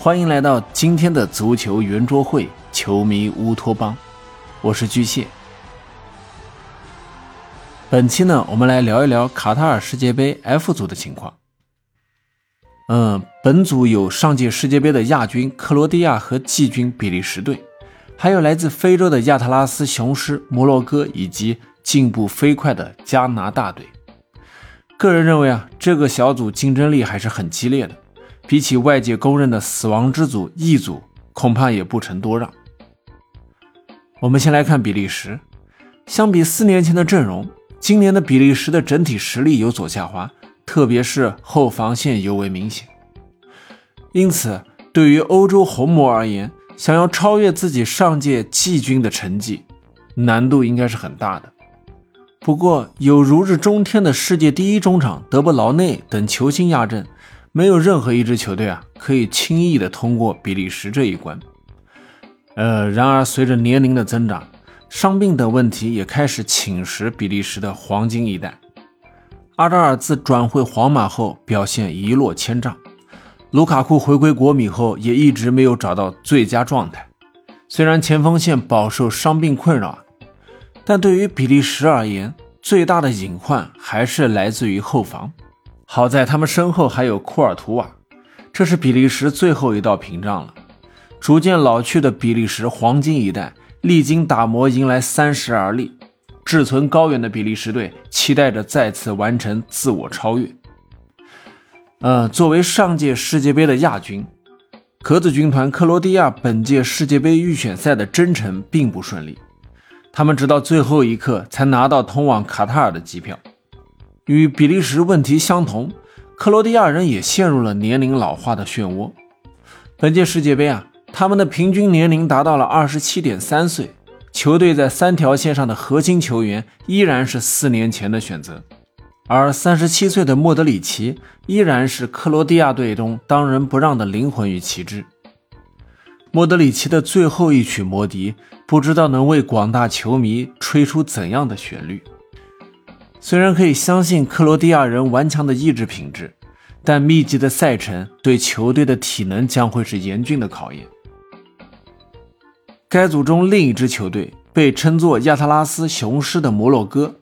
欢迎来到今天的足球圆桌会，球迷乌托邦，我是巨蟹。本期呢，我们来聊一聊卡塔尔世界杯 F 组的情况。嗯，本组有上届世界杯的亚军克罗地亚和季军比利时队，还有来自非洲的亚特拉斯雄狮、摩洛哥以及进步飞快的加拿大队。个人认为啊，这个小组竞争力还是很激烈的。比起外界公认的死亡之组 E 组，恐怕也不成多让。我们先来看比利时，相比四年前的阵容，今年的比利时的整体实力有所下滑，特别是后防线尤为明显。因此，对于欧洲红魔而言，想要超越自己上届季军的成绩，难度应该是很大的。不过，有如日中天的世界第一中场德布劳内等球星压阵。没有任何一支球队啊可以轻易的通过比利时这一关。呃，然而随着年龄的增长，伤病等问题也开始侵蚀比利时的黄金一代。阿扎尔自转会皇马后表现一落千丈，卢卡库回归国米后也一直没有找到最佳状态。虽然前锋线饱受伤病困扰，但对于比利时而言，最大的隐患还是来自于后防。好在他们身后还有库尔图瓦，这是比利时最后一道屏障了。逐渐老去的比利时黄金一代历经打磨，迎来三十而立。志存高远的比利时队期待着再次完成自我超越。呃，作为上届世界杯的亚军，壳子军团克罗地亚本届世界杯预选赛的征程并不顺利，他们直到最后一刻才拿到通往卡塔尔的机票。与比利时问题相同，克罗地亚人也陷入了年龄老化的漩涡。本届世界杯啊，他们的平均年龄达到了二十七点三岁，球队在三条线上的核心球员依然是四年前的选择，而三十七岁的莫德里奇依然是克罗地亚队中当仁不让的灵魂与旗帜。莫德里奇的最后一曲魔笛，不知道能为广大球迷吹出怎样的旋律。虽然可以相信克罗地亚人顽强的意志品质，但密集的赛程对球队的体能将会是严峻的考验。该组中另一支球队被称作亚特拉斯雄狮的摩洛哥，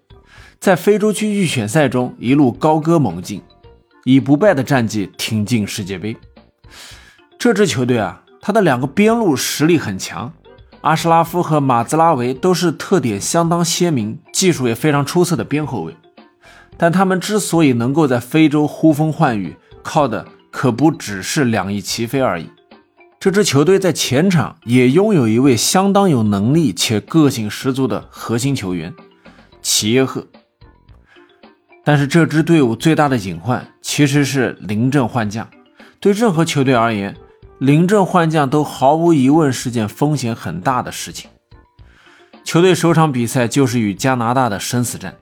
在非洲区预选赛中一路高歌猛进，以不败的战绩挺进世界杯。这支球队啊，他的两个边路实力很强。阿什拉夫和马兹拉维都是特点相当鲜明、技术也非常出色的边后卫，但他们之所以能够在非洲呼风唤雨，靠的可不只是两翼齐飞而已。这支球队在前场也拥有一位相当有能力且个性十足的核心球员齐耶赫。但是这支队伍最大的隐患其实是临阵换将，对任何球队而言。临阵换将都毫无疑问是件风险很大的事情。球队首场比赛就是与加拿大的生死战，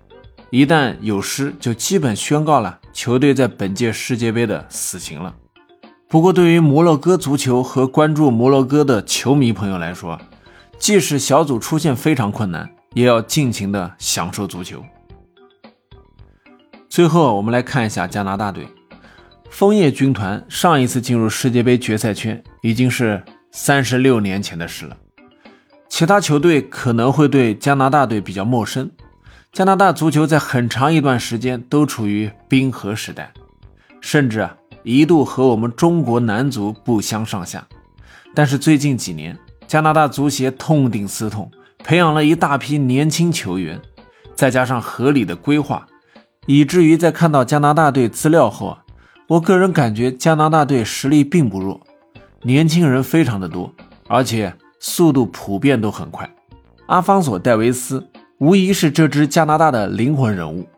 一旦有失，就基本宣告了球队在本届世界杯的死刑了。不过，对于摩洛哥足球和关注摩洛哥的球迷朋友来说，即使小组出现非常困难，也要尽情的享受足球。最后，我们来看一下加拿大队。枫叶军团上一次进入世界杯决赛圈已经是三十六年前的事了。其他球队可能会对加拿大队比较陌生。加拿大足球在很长一段时间都处于冰河时代，甚至啊一度和我们中国男足不相上下。但是最近几年，加拿大足协痛定思痛，培养了一大批年轻球员，再加上合理的规划，以至于在看到加拿大队资料后啊。我个人感觉加拿大队实力并不弱，年轻人非常的多，而且速度普遍都很快。阿方索·戴维斯无疑是这支加拿大的灵魂人物。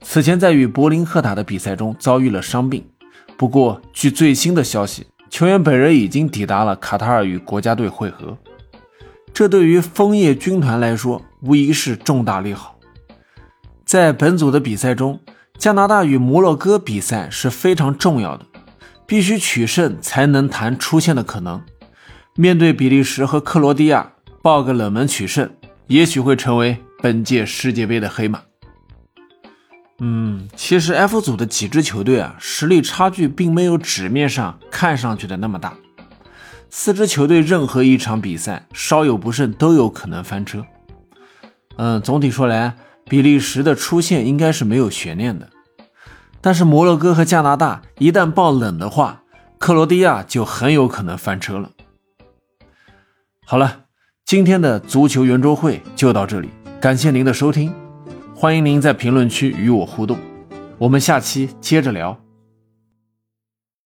此前在与柏林赫塔的比赛中遭遇了伤病，不过据最新的消息，球员本人已经抵达了卡塔尔与国家队会合。这对于枫叶军团来说无疑是重大利好。在本组的比赛中。加拿大与摩洛哥比赛是非常重要的，必须取胜才能谈出线的可能。面对比利时和克罗地亚，爆个冷门取胜，也许会成为本届世界杯的黑马。嗯，其实 F 组的几支球队啊，实力差距并没有纸面上看上去的那么大。四支球队任何一场比赛稍有不慎都有可能翻车。嗯，总体说来，比利时的出线应该是没有悬念的。但是摩洛哥和加拿大一旦爆冷的话，克罗地亚就很有可能翻车了。好了，今天的足球圆桌会就到这里，感谢您的收听，欢迎您在评论区与我互动，我们下期接着聊。